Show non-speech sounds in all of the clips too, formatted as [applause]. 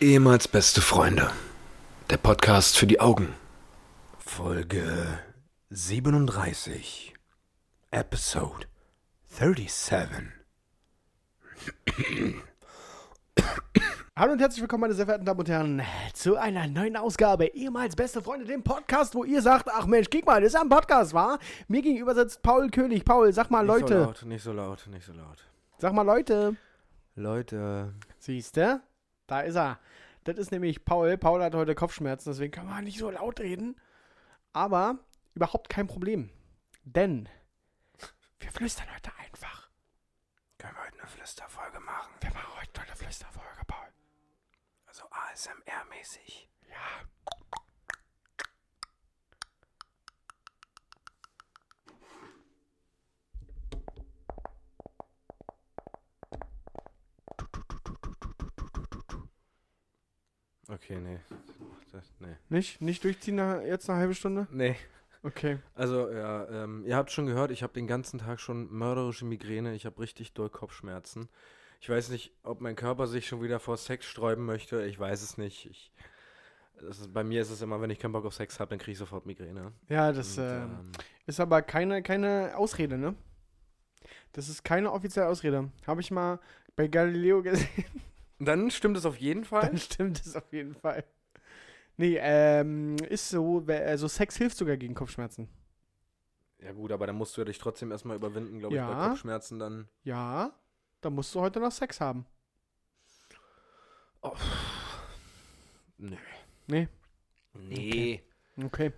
Ehemals beste Freunde. Der Podcast für die Augen. Folge 37. Episode 37. Hallo und herzlich willkommen, meine sehr verehrten Damen und Herren, zu einer neuen Ausgabe ehemals beste Freunde, dem Podcast, wo ihr sagt, ach Mensch, guck mal, das ist ja ein Podcast, war? Mir gegenüber sitzt Paul König. Paul, sag mal Nicht Leute. so laut, nicht so laut, nicht so laut. Sag mal Leute. Leute. Siehste? Da ist er. Das ist nämlich Paul. Paul hat heute Kopfschmerzen, deswegen kann man nicht so laut reden. Aber überhaupt kein Problem. Denn wir flüstern heute einfach. Können wir heute eine Flüsterfolge machen? Wir machen heute eine Flüsterfolge, Paul. Also ASMR-mäßig. Ja. Okay, nee. Nee. Nicht? Nicht durchziehen nach, jetzt eine halbe Stunde? Nee. Okay. Also, ja, ähm, ihr habt schon gehört, ich habe den ganzen Tag schon mörderische Migräne. Ich habe richtig doll Kopfschmerzen. Ich weiß nicht, ob mein Körper sich schon wieder vor Sex sträuben möchte. Ich weiß es nicht. Ich, ist, bei mir ist es immer, wenn ich keinen Bock auf Sex habe, dann kriege ich sofort Migräne. Ja, das Und, ähm, ist aber keine, keine Ausrede, ne? Das ist keine offizielle Ausrede. Habe ich mal bei Galileo gesehen. [laughs] dann stimmt es auf jeden Fall. Dann stimmt es auf jeden Fall. Nee, ähm, ist so, also Sex hilft sogar gegen Kopfschmerzen. Ja gut, aber dann musst du ja dich trotzdem erstmal überwinden, glaube ich, bei Ja. Kopfschmerzen dann. Ja, dann musst du heute noch Sex haben. Nö. Nee. Nee. Okay.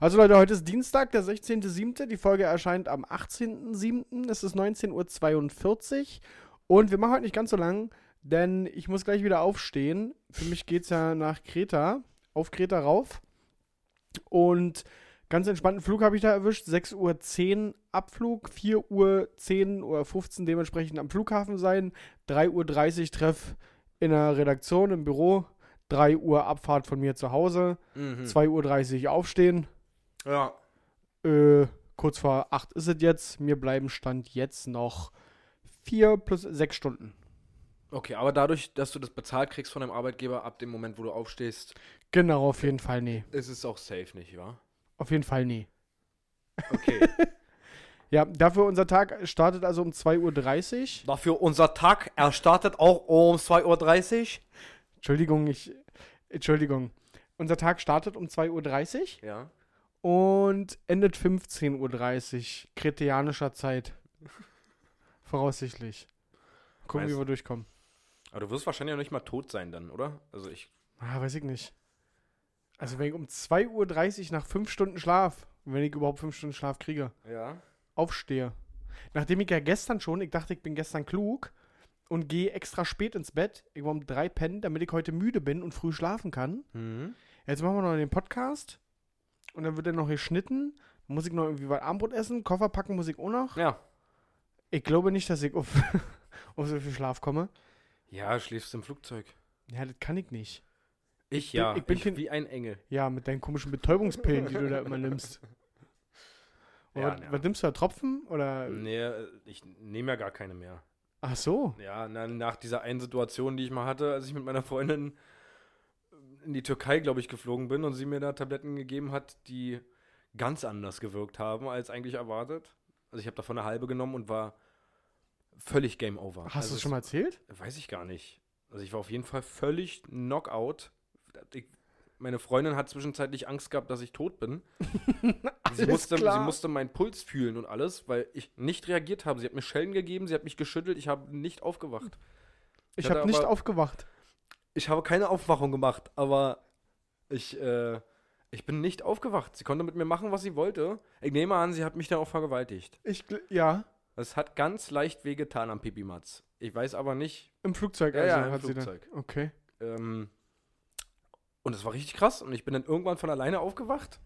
Also Leute, heute ist Dienstag, der 16.07. Die Folge erscheint am 18.07. Es ist 19.42 Uhr. Und wir machen heute nicht ganz so lang, denn ich muss gleich wieder aufstehen. Für mich geht es ja nach Kreta, auf Kreta rauf. Und ganz entspannten Flug habe ich da erwischt. 6.10 Uhr Abflug, 4.10 Uhr oder 15 dementsprechend am Flughafen sein. 3.30 Uhr Treff in der Redaktion, im Büro. 3 Uhr Abfahrt von mir zu Hause. Mhm. 2.30 Uhr aufstehen. Ja. Äh, kurz vor 8 ist es jetzt. Mir bleiben Stand jetzt noch 4 plus 6 Stunden. Okay, aber dadurch, dass du das bezahlt kriegst von deinem Arbeitgeber ab dem Moment, wo du aufstehst, Genau, auf jeden Fall nee. ist es auch safe, nicht wahr? Auf jeden Fall nee. Okay. [laughs] Ja, dafür unser Tag startet also um 2.30 Uhr. Dafür unser Tag, er startet auch um 2.30 Uhr. Entschuldigung, ich. Entschuldigung. Unser Tag startet um 2.30 Ja. Uhr und endet 15.30 Uhr. Kretianischer Zeit. [laughs] Voraussichtlich. Gucken, Weiß- wie wir durchkommen. Aber du wirst wahrscheinlich auch nicht mal tot sein dann, oder? Also ich. Ah, weiß ich nicht. Also wenn ich um 2.30 Uhr nach 5 Stunden Schlaf, wenn ich überhaupt 5 Stunden Schlaf kriege, Ja. aufstehe. Nachdem ich ja gestern schon, ich dachte, ich bin gestern klug und gehe extra spät ins Bett, ich war um drei pennen, damit ich heute müde bin und früh schlafen kann. Mhm. Jetzt machen wir noch den Podcast und dann wird er noch geschnitten. Muss ich noch irgendwie was Abendbrot essen, Koffer packen muss ich auch noch. Ja. Ich glaube nicht, dass ich auf, [laughs] auf so viel Schlaf komme. Ja, schläfst im Flugzeug. Ja, das kann ich nicht. Ich, bin- ja. ich bin ich kein- wie ein Engel. Ja, mit deinen komischen Betäubungspillen, die du da immer nimmst. [laughs] Ja, was, ja. was nimmst du da? Tropfen? Oder? Nee, äh, ich nehme ja gar keine mehr. Ach so. Ja, na, nach dieser einen Situation, die ich mal hatte, als ich mit meiner Freundin in die Türkei, glaube ich, geflogen bin und sie mir da Tabletten gegeben hat, die ganz anders gewirkt haben als eigentlich erwartet. Also ich habe davon eine halbe genommen und war völlig Game Over. Hast also du es schon mal erzählt? Weiß ich gar nicht. Also ich war auf jeden Fall völlig Knockout. Ich, meine Freundin hat zwischenzeitlich Angst gehabt, dass ich tot bin. [laughs] sie, musste, sie klar. musste meinen Puls fühlen und alles, weil ich nicht reagiert habe. Sie hat mir Schellen gegeben, sie hat mich geschüttelt, ich habe nicht aufgewacht. Ich hatte habe nicht aufgewacht. Ich habe keine Aufwachung gemacht, aber ich, äh, ich bin nicht aufgewacht. Sie konnte mit mir machen, was sie wollte. Ich nehme an, sie hat mich dann auch vergewaltigt. Ich, ja, Es hat ganz leicht wehgetan am Pipimatz. Ich weiß aber nicht. im Flugzeug Ja, also ja, im hat Flugzeug. sie dann. Okay. Ähm, und es war richtig krass. Und ich bin dann irgendwann von alleine aufgewacht.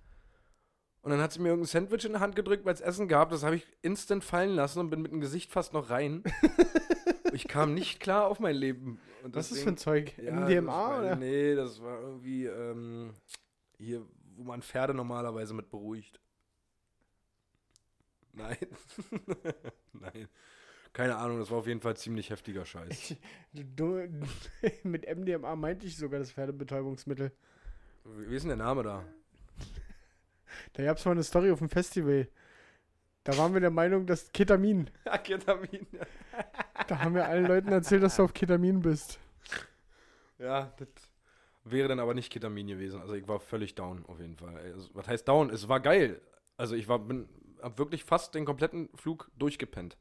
Und dann hat sie mir irgendein Sandwich in die Hand gedrückt, weil es Essen gab. Das habe ich instant fallen lassen und bin mit dem Gesicht fast noch rein. [laughs] ich kam nicht klar auf mein Leben. Und Was ist deswegen- das für ein Zeug? Ja, MDMA das war, oder? Nee, das war irgendwie ähm, hier, wo man Pferde normalerweise mit beruhigt. Nein. [laughs] Keine Ahnung, das war auf jeden Fall ziemlich heftiger Scheiß. Du, [laughs] mit MDMA meinte ich sogar das Pferdebetäubungsmittel. Wie ist denn der Name da? Da gab es mal eine Story auf dem Festival. Da waren wir der Meinung, dass Ketamin. [laughs] Ja, Ketamin. [laughs] Da haben wir allen Leuten erzählt, dass du auf Ketamin bist. Ja, das wäre dann aber nicht Ketamin gewesen. Also ich war völlig down auf jeden Fall. Also, was heißt down? Es war geil. Also ich war, bin, hab wirklich fast den kompletten Flug durchgepennt.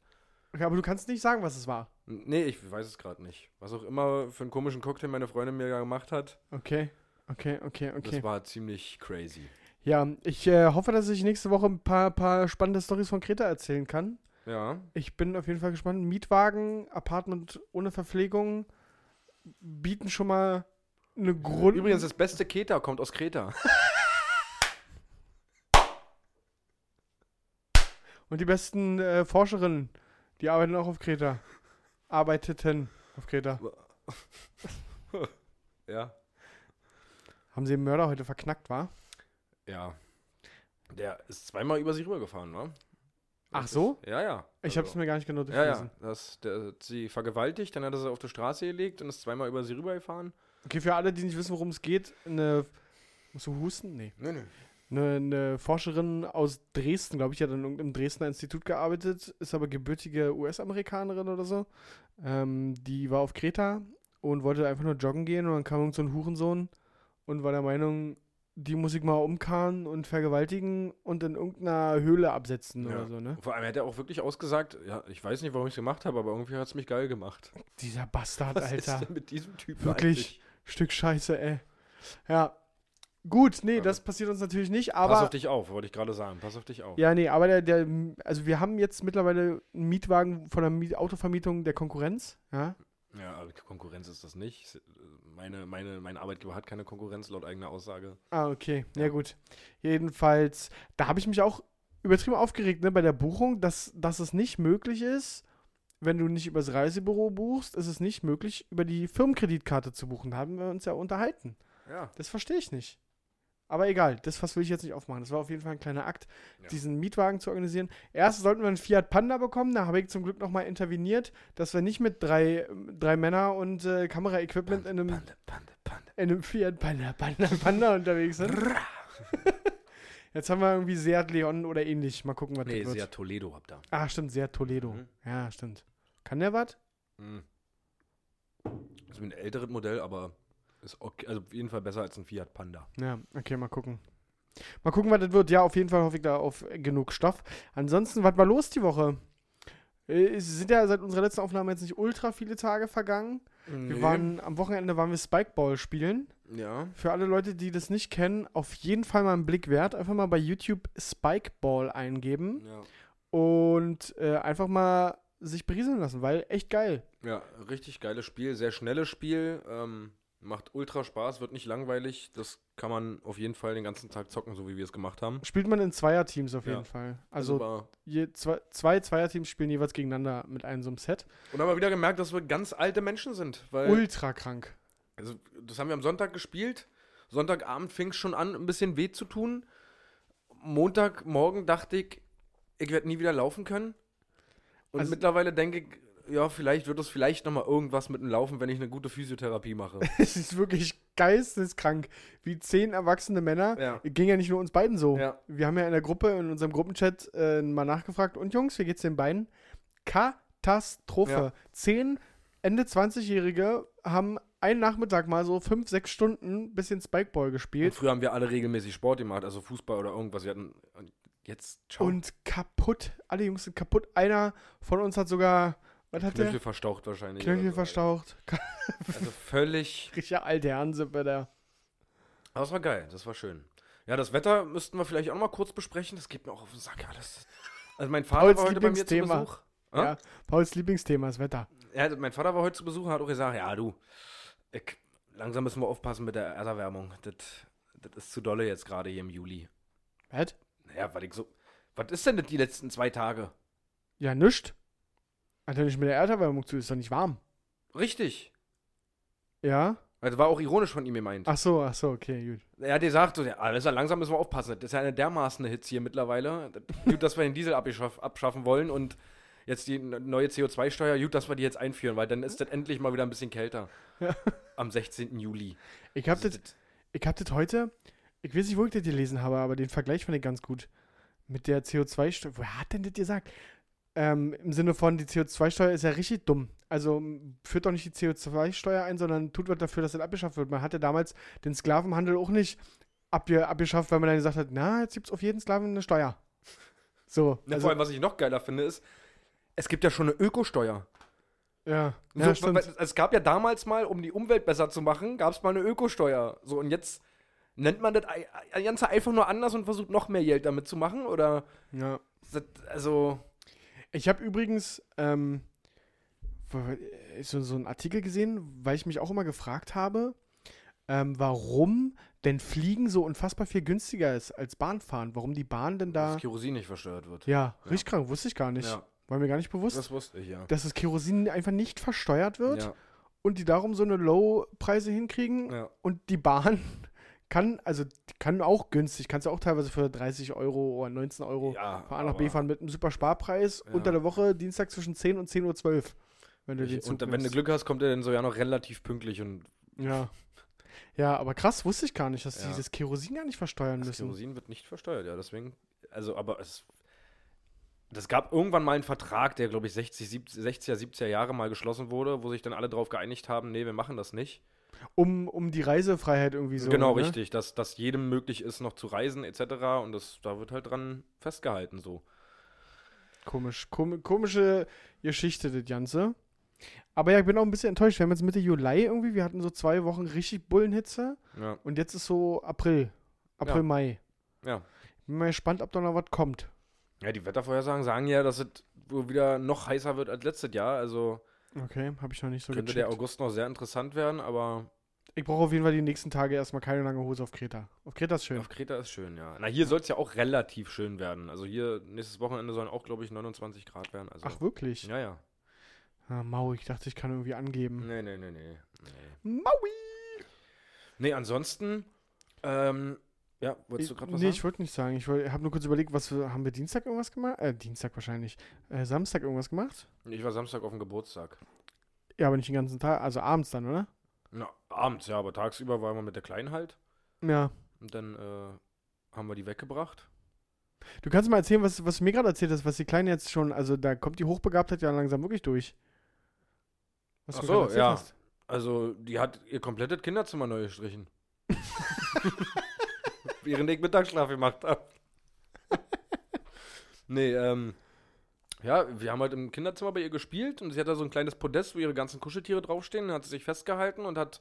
Okay, aber du kannst nicht sagen, was es war. Nee, ich weiß es gerade nicht. Was auch immer für einen komischen Cocktail meine Freundin mir gemacht hat, Okay, okay, okay, okay. das war ziemlich crazy. Ja, ich äh, hoffe, dass ich nächste Woche ein paar, paar spannende Stories von Kreta erzählen kann. Ja. Ich bin auf jeden Fall gespannt. Mietwagen, Apartment ohne Verpflegung bieten schon mal eine Grund. Übrigens, das beste Keta kommt aus Kreta. [laughs] Und die besten äh, Forscherinnen, die arbeiten auch auf Kreta. Arbeiteten auf Kreta. [laughs] Ja. Haben sie den Mörder heute verknackt, war? Ja. Der ist zweimal über sie rübergefahren, ne? Ach so? Ist, ja, ja. Ich habe es mir gar nicht genau Ja, durchgelesen. ja. Das, der hat sie vergewaltigt, dann hat er sie auf die Straße gelegt und ist zweimal über sie rübergefahren. Okay, für alle, die nicht wissen, worum es geht, eine. Musst du husten? Nee. Nee, nee. Eine, eine Forscherin aus Dresden, glaube ich, hat an irgendeinem Dresdner Institut gearbeitet, ist aber gebürtige US-Amerikanerin oder so. Ähm, die war auf Kreta und wollte einfach nur joggen gehen und dann kam irgend so ein Hurensohn und war der Meinung, die muss ich mal umkarren und vergewaltigen und in irgendeiner Höhle absetzen Ja. oder so, ne? Vor allem hat er auch wirklich ausgesagt, ja, ich weiß nicht, warum ich es gemacht habe, aber irgendwie hat es mich geil gemacht. Dieser Bastard, Was ist Alter. denn mit diesem Typ Wirklich. Stück Scheiße, ey. Ja. Gut, nee, das passiert uns natürlich nicht, Pass auf aber. dich auf, wollte ich gerade sagen. Pass auf dich auf. Ja, nee, aber der, der, also wir haben jetzt mittlerweile einen Mietwagen von der Miet Autovermietung der Konkurrenz, ja. Ja, aber Konkurrenz ist das nicht. Meine, meine, mein Arbeitgeber hat keine Konkurrenz, laut eigener Aussage. Ah, okay. Ja, Ja. gut. Jedenfalls, da habe ich mich auch übertrieben aufgeregt, ne, bei der Buchung, dass, dass es nicht möglich ist, wenn du nicht übers Reisebüro buchst, ist es nicht möglich, über die Firmenkreditkarte zu buchen. Da haben wir uns ja unterhalten. Ja. Das verstehe ich nicht. Aber egal, das Fass will ich jetzt nicht aufmachen. Das war auf jeden Fall ein kleiner Akt, Ja. diesen Mietwagen zu organisieren. Erst sollten wir einen Fiat Panda bekommen, da habe ich zum Glück nochmal interveniert, dass wir nicht mit drei, drei Männer und äh, Kameraequipment in einem, Pande, Pande, Pande. in einem Fiat Panda, Panda, Panda unterwegs sind. [laughs] Jetzt haben wir irgendwie Seat Leon oder ähnlich. Mal gucken, was Nee, das wird. Seat Toledo habt ihr. Ah, stimmt, Seat Toledo. Mhm. Ja, stimmt. Kann der was? Mhm. Das ist ein älteres Modell, aber ist okay, also auf jeden Fall besser als ein Fiat Panda. Ja, okay, mal gucken. Mal gucken, was das wird. Ja, auf jeden Fall hoffe ich da auf genug Stoff. Ansonsten, was war los die Woche? Äh, Es sind ja seit unserer letzten Aufnahme jetzt nicht ultra viele Tage vergangen. Wir waren am Wochenende waren wir Spikeball spielen. Ja. Für alle Leute, die das nicht kennen, auf jeden Fall mal einen Blick wert. Einfach mal bei YouTube Spikeball eingeben Ja. und äh, einfach mal sich berieseln lassen, weil echt geil. Ja, richtig geiles Spiel, sehr schnelles Spiel. Ähm, macht ultra Spaß, wird nicht langweilig. Das kann man auf jeden Fall den ganzen Tag zocken, so wie wir es gemacht haben. Spielt man in Zweierteams auf Ja. jeden Fall. Also war, je, zwei, zwei Zweierteams spielen jeweils gegeneinander mit einem so einem Set. und haben wir wieder gemerkt, dass wir ganz alte Menschen sind. Weil, Ultra krank. also, das haben wir am Sonntag gespielt. Sonntagabend fing es schon an, ein bisschen weh zu tun. Montagmorgen dachte ich, ich werde nie wieder laufen können. Und Also- mittlerweile denke ich, ja, vielleicht wird es vielleicht nochmal irgendwas mit dem Laufen, wenn ich eine gute Physiotherapie mache. [laughs] Es ist wirklich geisteskrank. Wie zehn erwachsene Männer. ja. Ging ja nicht nur uns beiden so. Ja. Wir haben ja in der Gruppe, in unserem Gruppenchat äh, mal nachgefragt. Und Jungs, wie geht's den beiden? Katastrophe. Ja. Zehn Ende 20-Jährige haben einen Nachmittag mal so fünf, sechs Stunden bisschen Spikeball Und gespielt. früher haben wir alle regelmäßig Sport gemacht, also Fußball oder irgendwas. Wir hatten und jetzt ciao. Und kaputt. Alle Jungs sind kaputt. Einer von uns hat sogar, was hat Knöchel der? verstaucht wahrscheinlich. Knöchel so, verstaucht. Also völlig. [laughs] Richtiger alte Herrensippe der. Aber das war geil, das war schön. Ja, das Wetter müssten wir vielleicht auch noch mal kurz besprechen. Das geht mir auch auf den Sack alles. Also mein Vater Pauls war heute bei mir zu Lieblingsthema. Besuch. Ah? Ja, Pauls Lieblingsthema ist Wetter. Ja, mein Vater war heute zu Besuch und hat auch gesagt, ja du, ich, langsam müssen wir aufpassen mit der Erderwärmung. Das, das ist zu dolle jetzt gerade hier im Juli. Was? Naja, weil ich so. Was ist denn das die letzten zwei Tage? Ja, nischt. Hat ja nicht mit der Erderwärmung zu, ist doch nicht warm. Richtig. Ja? Also war auch ironisch von ihm gemeint. Ach so, ach so, okay, gut. Er hat gesagt, so, ja, alles langsam müssen wir aufpassen. Das ist ja eine dermaßen Hitze hier mittlerweile. Das- Gut, dass wir den Diesel abschaff, abschaffen wollen und jetzt die neue CO2-Steuer, gut, dass wir die jetzt einführen, weil dann ist das endlich mal wieder ein bisschen kälter. Ja. [laughs] Am 16. Juli. Ich hab das, ich hab das heute, ich weiß nicht, wo ich das gelesen habe, aber den Vergleich fand ich ganz gut. Mit der CO2-Steuer. Wer hat denn das gesagt? Ähm, Im Sinne von, die CO2-Steuer ist ja richtig dumm. Also führt doch nicht die CO2-Steuer ein, sondern tut was dafür, dass das abgeschafft wird. Man hatte damals den Sklavenhandel auch nicht abge abgeschafft, weil man dann gesagt hat, na, jetzt gibt es auf jeden Sklaven eine Steuer. So. Ne, also, vor allem, was ich noch geiler finde, ist, es gibt ja schon eine Ökosteuer. ja, So, ja, weil- Es gab ja damals mal, um die Umwelt besser zu machen, gab es mal eine Ökosteuer. So, und jetzt nennt man das Ganze einfach nur anders und versucht noch mehr Geld damit zu machen? Oder, Ja. das, also, Ich habe übrigens ähm, wo- so, so einen Artikel gesehen, weil ich mich auch immer gefragt habe, ähm, warum denn Fliegen so unfassbar viel günstiger ist als Bahnfahren. Warum die Bahn denn da. dass Kerosin nicht versteuert wird. Ja, Ja. richtig krank, wusste ich gar nicht. Ja, War mir gar nicht bewusst, das wusste ich, ja. dass das Kerosin einfach nicht versteuert wird Ja, und die darum so eine Low-Preise hinkriegen. Und die Bahn kann, also kann auch günstig, kannst du auch teilweise für 30 Euro oder 19 Euro ja von A nach B fahren mit einem super Sparpreis Ja. unter der Woche, Dienstag zwischen 10 und 10.12 Uhr. Wenn du Ich, und wenn du. Glück hast, kommt er dann so ja noch relativ pünktlich und Ja. Ja, aber krass, wusste ich gar nicht, dass Ja. die das Kerosin gar nicht versteuern das müssen. Kerosin wird nicht versteuert, ja. Deswegen, also, aber es. Das gab irgendwann mal einen Vertrag, der, glaube ich, 60, 70, 60er, 70er Jahre mal geschlossen wurde, wo sich dann alle darauf geeinigt haben, nee, wir machen das nicht. Um, um die Reisefreiheit irgendwie so. genau, ne? richtig, dass, dass jedem möglich ist, noch zu reisen, etc. Und das, da wird halt dran festgehalten, so. Komisch. Kom komische Geschichte, das Ganze. Aber ja, ich bin auch ein bisschen enttäuscht. Wir haben jetzt Mitte Juli irgendwie, wir hatten so zwei Wochen richtig Bullenhitze Ja, und jetzt ist so April. April, Ja. Mai. ja. Bin mal gespannt, ob da noch was kommt. Ja, die Wettervorhersagen sagen ja, dass es wohl wieder noch heißer wird als letztes Jahr. Also Okay, habe ich noch nicht so könnte der gecheckt. August noch sehr interessant werden, aber Ich brauche auf jeden Fall die nächsten Tage erstmal keine lange Hose auf Kreta. Auf Kreta ist schön. auf Kreta ist schön, ja. Na, hier soll es ja auch relativ schön werden. Also hier nächstes Wochenende sollen auch, glaube ich, 29 Grad werden. Also, Ach, wirklich? ja, ja. Ah, Mau, ich dachte, ich kann irgendwie angeben. Nee, nee, nee, nee. Nee, Maui! nee ansonsten, ähm, ja, wolltest du gerade was nee, sagen? ich wollte nicht sagen. Ich habe nur kurz überlegt, was wir, haben wir Dienstag irgendwas gemacht? Äh, Dienstag wahrscheinlich. Äh, Samstag irgendwas gemacht? Ich war Samstag auf dem Geburtstag. Ja, aber nicht den ganzen Tag, also abends dann, oder? Na, abends, ja, aber tagsüber waren wir mit der Kleinen halt. Ja. Und dann äh, haben wir die weggebracht. Du kannst mal erzählen, was, was du mir gerade erzählt hast, was die Kleine jetzt schon, also da kommt die Hochbegabtheit ja langsam wirklich durch. Was Ach so, ja. hast. Also, die hat ihr komplettes Kinderzimmer neu gestrichen. [laughs] [laughs] Während ich Mittagsschlaf gemacht habe. nee, ähm. Ja, wir haben halt im Kinderzimmer bei ihr gespielt und sie hat da so ein kleines Podest, wo ihre ganzen Kuscheltiere draufstehen. Dann hat sie sich festgehalten und hat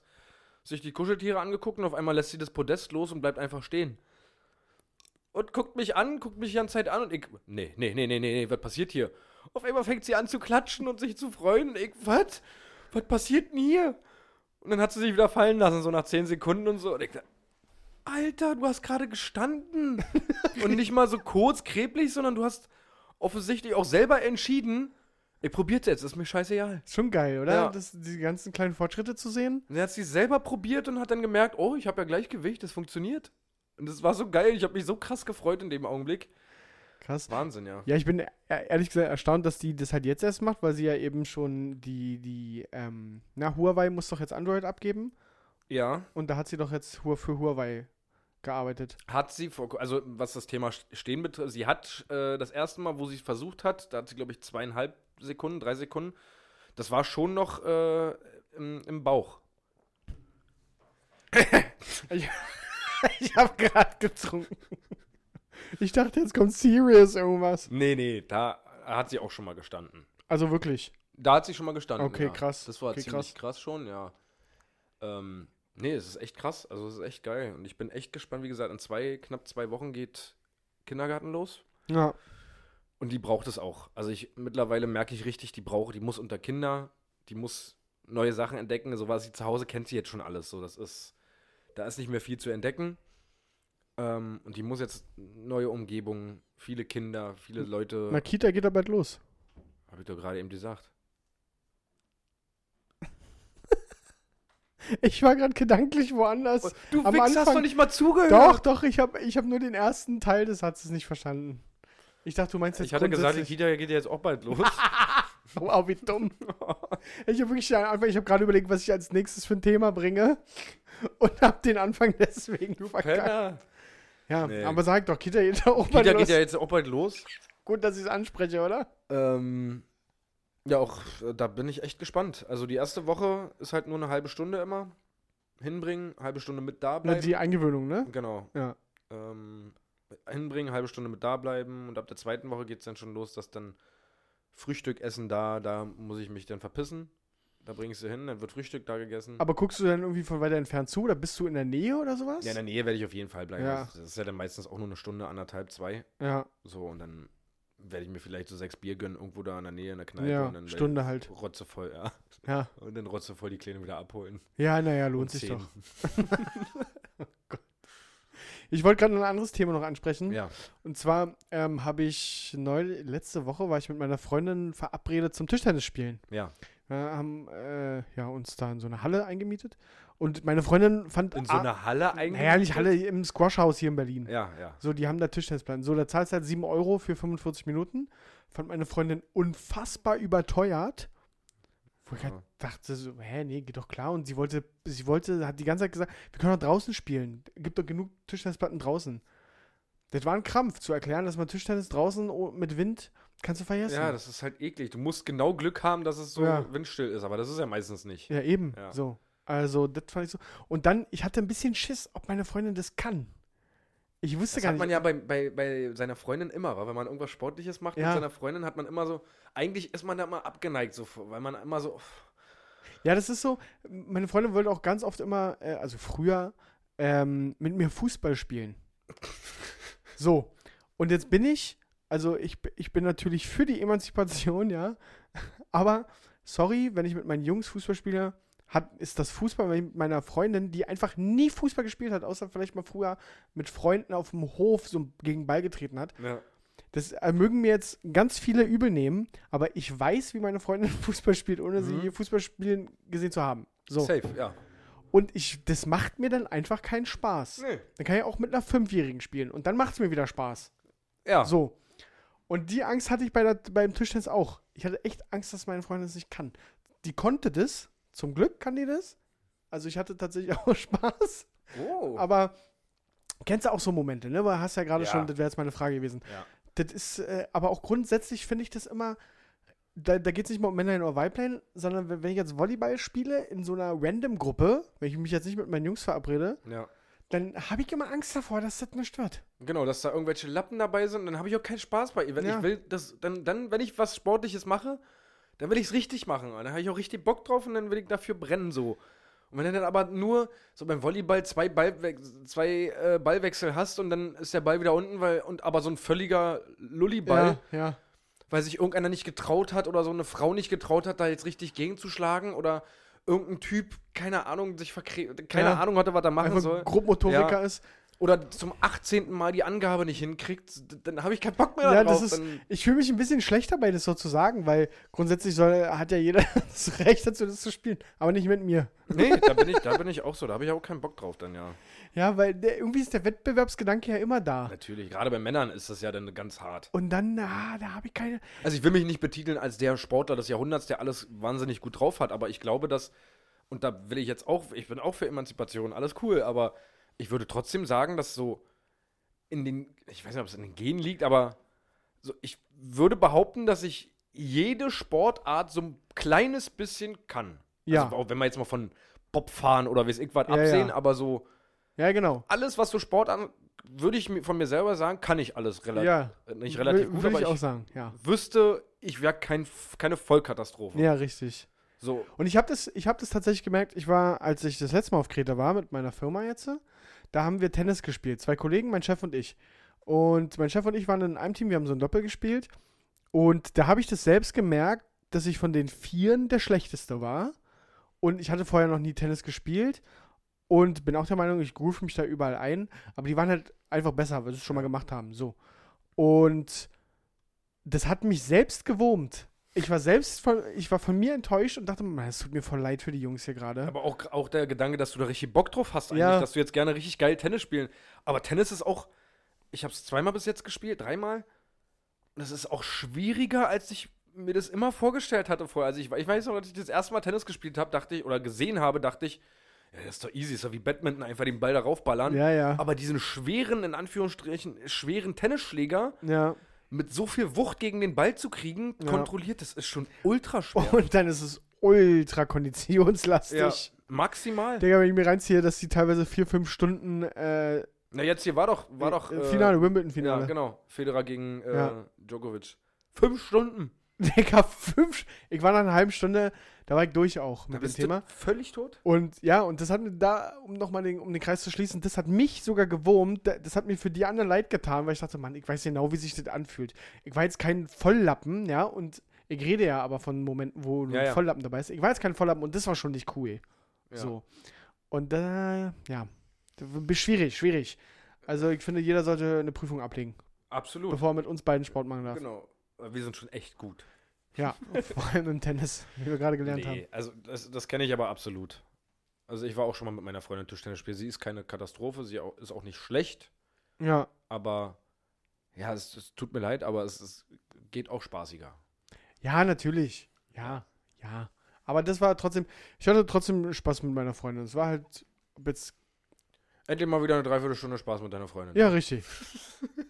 sich die Kuscheltiere angeguckt und auf einmal lässt sie das Podest los und bleibt einfach stehen. Und guckt mich an, guckt mich die ganze Zeit an und ich. Nee, nee, nee, nee, nee, nee, was passiert hier? Auf einmal fängt sie an zu klatschen und sich zu freuen. Und ich, was? Was passiert denn hier? Und dann hat sie sich wieder fallen lassen, so nach 10 Sekunden und so. Und ich dachte, Alter, du hast gerade gestanden. und nicht mal so kurz, kreblich, sondern du hast offensichtlich auch selber entschieden, ich probier's jetzt, ist mir scheißegal. Schon geil, oder? Ja. Das, die ganzen kleinen Fortschritte zu sehen. Und er hat sie selber probiert und hat dann gemerkt, oh, ich habe ja Gleichgewicht, das funktioniert. Und das war so geil, ich habe mich so krass gefreut in dem Augenblick. Krass. Wahnsinn, ja. Ja, ich bin e- ehrlich gesagt erstaunt, dass die das halt jetzt erst macht, weil sie ja eben schon die, die, ähm, na, Huawei muss doch jetzt Android abgeben. Ja. Und da hat sie doch jetzt für Huawei gearbeitet. Hat sie, vor, also was das Thema Stehen betrifft, sie hat äh, das erste Mal, wo sie es versucht hat, da hat sie, glaube ich, zweieinhalb Sekunden, drei Sekunden, das war schon noch äh, im, im Bauch. [laughs] ich [laughs] habe gerade getrunken. Ich dachte, jetzt kommt Serious irgendwas. Nee, nee, da hat sie auch schon mal gestanden. Also wirklich. Da hat sie schon mal gestanden. Okay, ja. krass. Das war Okay, ziemlich krass. schon, ja. Ähm, nee, es ist echt krass. Also, es ist echt geil. Und ich bin echt gespannt. Wie gesagt, in zwei, knapp zwei Wochen geht Kindergarten los. Ja. Und die braucht es auch. Also, ich mittlerweile merke ich richtig, die braucht, die muss unter Kinder, die muss neue Sachen entdecken. So was sie zu Hause kennt sie jetzt schon alles. So, das ist, da ist nicht mehr viel zu entdecken. Ähm, und die muss jetzt neue Umgebung, viele Kinder, viele Leute. Na, Kita geht ja bald los. Habe ich doch gerade eben gesagt. Ich war gerade gedanklich woanders. Du Am Wichs, hast Anfang- doch nicht mal zugehört. Doch, doch, ich habe ich hab nur den ersten Teil des Satzes nicht verstanden. Ich dachte, du meinst jetzt Ich hatte gesagt, die Kita geht ja jetzt auch bald los. [laughs] Wow, wie dumm. Ich habe wirklich einfach, ich habe gerade überlegt, was ich als nächstes für ein Thema bringe und habe den Anfang deswegen verkackt. Penner. Ja, Nee. aber sag doch, Kita geht auch bald Kita los. geht ja jetzt auch bald los. Gut, dass ich es anspreche, oder? Ähm, ja, auch äh, da bin ich echt gespannt. Also die erste Woche ist halt nur eine halbe Stunde immer. Hinbringen, halbe Stunde mit da Na, bleiben. die Eingewöhnung, ne? Genau. Ja. Ähm, hinbringen, halbe Stunde mit da bleiben und ab der zweiten Woche geht es dann schon los, dass dann Frühstück essen da, da muss ich mich dann verpissen. Da bringe ich sie hin, dann wird Frühstück da gegessen. Aber guckst du dann irgendwie von weiter entfernt zu oder bist du in der Nähe oder sowas? ja, in der Nähe werde ich auf jeden Fall bleiben. Ja. Das ist ja dann meistens auch nur eine Stunde, anderthalb, zwei. Ja, So, und dann werde ich mir vielleicht so sechs Bier gönnen, irgendwo da in der Nähe in der Kneipe. ja, und dann Stunde halt. rotzevoll, ja. Ja, Und dann rotzevoll die Kleine wieder abholen. ja naja, lohnt sich doch. [laughs] Ich wollte gerade ein anderes Thema noch ansprechen. Ja. Und zwar ähm, habe ich neu, letzte Woche war ich mit meiner Freundin verabredet zum Tischtennis spielen. Ja. Wir haben äh, ja, uns da in so eine Halle eingemietet. Und meine Freundin fand. In so einer Halle eigentlich. Naja, nicht Halle, im Squashhaus hier in Berlin. Ja, ja. So, die haben da Tischtennisplatten. So, da zahlst du halt 7 Euro für 45 Minuten. Fand meine Freundin unfassbar überteuert. Wo ich halt dachte so, hä, nee, geht doch klar. Und sie wollte, sie wollte, hat die ganze Zeit gesagt, wir können doch draußen spielen. Gibt doch genug Tischtennisplatten draußen. Das war ein Krampf, zu erklären, dass man Tischtennis draußen mit Wind kannst du vergessen. Ja, das ist halt eklig. Du musst genau Glück haben, dass es so Ja. windstill ist, aber das ist ja meistens nicht. Ja, eben. Ja. So. Also, das fand ich so. Und dann, ich hatte ein bisschen Schiss, ob meine Freundin das kann. Ich wusste Das gar hat nicht. man ja bei, bei, bei seiner Freundin immer, weil wenn man irgendwas Sportliches macht Ja. mit seiner Freundin, hat man immer so, eigentlich ist man da immer abgeneigt, so, weil man immer so, Ja, das ist so. Meine Freundin wollte auch ganz oft immer, äh, also früher, ähm, mit mir Fußball spielen. [laughs] so. Und jetzt bin ich, also ich, ich bin natürlich für die Emanzipation, ja. [laughs] Aber, sorry, wenn ich mit meinen Jungs Fußball spiele, hat, ist das Fußball mit meiner Freundin, die einfach nie Fußball gespielt hat, außer vielleicht mal früher mit Freunden auf dem Hof so gegen Ball getreten hat. ja. Das äh, mögen mir jetzt ganz viele übel nehmen, aber ich weiß, wie meine Freundin [laughs] Fußball spielt, ohne sie Mhm. je Fußball spielen gesehen zu haben. So. safe, ja. Und ich, das macht mir dann einfach keinen Spaß. Nee. Dann kann ich auch mit einer Fünfjährigen spielen und dann macht es mir wieder Spaß. Ja, So. Und die Angst hatte ich bei der, beim Tischtennis auch. Ich hatte echt Angst, dass meine Freundin das nicht kann. Die konnte das. Zum Glück kann die das. Also ich hatte tatsächlich [laughs] auch Spaß. Oh. Aber kennst du auch so Momente, ne? Weil hast ja gerade Ja. schon, das wäre jetzt meine Frage gewesen. Ja. Das ist, äh, aber auch grundsätzlich finde ich das immer, da, da geht es nicht mal um Männlein oder Weiblein, sondern wenn, wenn ich jetzt Volleyball spiele in so einer Random-Gruppe, wenn ich mich jetzt nicht mit meinen Jungs verabrede, ja. dann habe ich immer Angst davor, dass das nicht wird. Genau, dass da irgendwelche Lappen dabei sind, dann habe ich auch keinen Spaß bei ihr. Wenn Ja. ich will, das, dann, dann, wenn ich was Sportliches mache, dann will ich es richtig machen. Und dann habe ich auch richtig Bock drauf und dann will ich dafür brennen so. Und wenn du dann aber nur so beim Volleyball zwei, Ballwe zwei äh, Ballwechsel hast und dann ist der Ball wieder unten, weil, und aber so ein völliger Lulliball, Ja, ja. weil sich irgendeiner nicht getraut hat oder so eine Frau nicht getraut hat, da jetzt richtig gegenzuschlagen oder irgendein Typ, keine Ahnung, sich verkre keine Ja. Ahnung hatte, was er machen Einfach soll. Grobmotoriker Ja. ist. Oder zum 18. Mal die Angabe nicht hinkriegt, dann habe ich keinen Bock mehr Ja, darauf. das ist, ich fühle mich ein bisschen schlecht dabei, das so zu sagen, weil grundsätzlich soll, hat ja jeder [laughs] das Recht dazu, das zu spielen, aber nicht mit mir. nee, da bin, ich, [laughs] da bin ich auch so. Da habe ich auch keinen Bock drauf dann, ja. Ja, weil der, irgendwie ist der Wettbewerbsgedanke ja immer da. Natürlich. Gerade bei Männern ist das ja dann ganz hart. Und dann, na, da habe ich keine. Also ich will mich nicht betiteln als der Sportler des Jahrhunderts, der alles wahnsinnig gut drauf hat, aber ich glaube, dass, und da will ich jetzt auch, ich bin auch für Emanzipation, alles cool, aber ich würde trotzdem sagen, dass so in den, ich weiß nicht, ob es in den Genen liegt, aber so, ich würde behaupten, dass ich jede Sportart so ein kleines bisschen kann. Ja. Also auch wenn wir jetzt mal von Bobfahren oder weiß ich was Ja, absehen, ja. aber so Ja, genau. alles, was so Sport an, würde ich von mir selber sagen, kann ich alles relativ, Ja. nicht relativ Will- gut, aber ich ich, auch sagen, ja. wüsste, ich wäre kein, keine Vollkatastrophe. Ja, richtig. So, Und ich habe das, ich habe das tatsächlich gemerkt, ich war, als ich das letzte Mal auf Kreta war mit meiner Firma jetzt, da haben wir Tennis gespielt. Zwei Kollegen, mein Chef und ich. Und mein Chef und ich waren in einem Team, wir haben so ein Doppel gespielt. Und da habe ich das selbst gemerkt, dass ich von den Vieren der Schlechteste war. Und ich hatte vorher noch nie Tennis gespielt. Und bin auch der Meinung, ich groove mich da überall ein. Aber die waren halt einfach besser, weil sie es schon mal gemacht haben. So. Und das hat mich selbst gewurmt. Ich war selbst von, ich war von mir enttäuscht und dachte, "Mann, es tut mir voll leid für die Jungs hier gerade. aber auch, auch der Gedanke, dass du da richtig Bock drauf hast, eigentlich, Ja. dass du jetzt gerne richtig geil Tennis spielen. Aber Tennis ist auch, ich habe es zweimal bis jetzt gespielt, dreimal. das ist auch schwieriger, als ich mir das immer vorgestellt hatte vorher. Also ich, ich weiß noch, als ich das erste Mal Tennis gespielt habe, dachte ich, oder gesehen habe, dachte ich, ja, das ist doch easy, ist doch wie Badminton, einfach den Ball darauf ballern. Ja, ja. Aber diesen schweren, in Anführungsstrichen, schweren Tennisschläger Ja. Mit so viel Wucht gegen den Ball zu kriegen, Ja. kontrolliert, das ist schon ultra schwer. Und dann ist es ultra konditionslastig. ja, maximal. Digga, wenn ich mir reinziehe, dass die teilweise vier, fünf Stunden äh, Na, jetzt hier war doch, war doch. äh, äh, Finale, Wimbledon-Finale. Ja, genau. Federer gegen äh, Ja. Djokovic. Fünf Stunden. [laughs] Digga, fünf. Ich war nach einer halben Stunde, da war ich durch auch Da mit dem Thema. völlig tot. Und ja, und das hat mir da, um nochmal den, um den Kreis zu schließen, das hat mich sogar gewurmt. Da- Das hat mir für die anderen leid getan, weil ich dachte, Mann, ich weiß genau, wie sich das anfühlt. Ich war jetzt kein Volllappen, ja, und ich rede ja aber von Momenten, wo Ja, ein ja. Volllappen dabei ist. Ich war jetzt kein Volllappen und das war schon nicht cool. Ja. So. Und da, ja, das war schwierig, schwierig. Also ich finde, jeder sollte eine Prüfung ablegen, Absolut. bevor er mit uns beiden Sport machen darf. Genau. Wir sind schon echt gut. Ja, [laughs] vor allem im Tennis, wie wir gerade gelernt haben. Nee, also das, das kenne ich aber absolut. Also ich war auch schon mal mit meiner Freundin Tischtennis spielen. Sie ist keine Katastrophe, sie au- ist auch nicht schlecht, Ja, aber ja, es, es tut mir leid, aber es, es geht auch spaßiger. Ja, natürlich. Ja, ja. Aber das war trotzdem, ich hatte trotzdem Spaß mit meiner Freundin. Es war halt jetzt, Endlich mal wieder eine Dreiviertelstunde Spaß mit deiner Freundin. ja, richtig.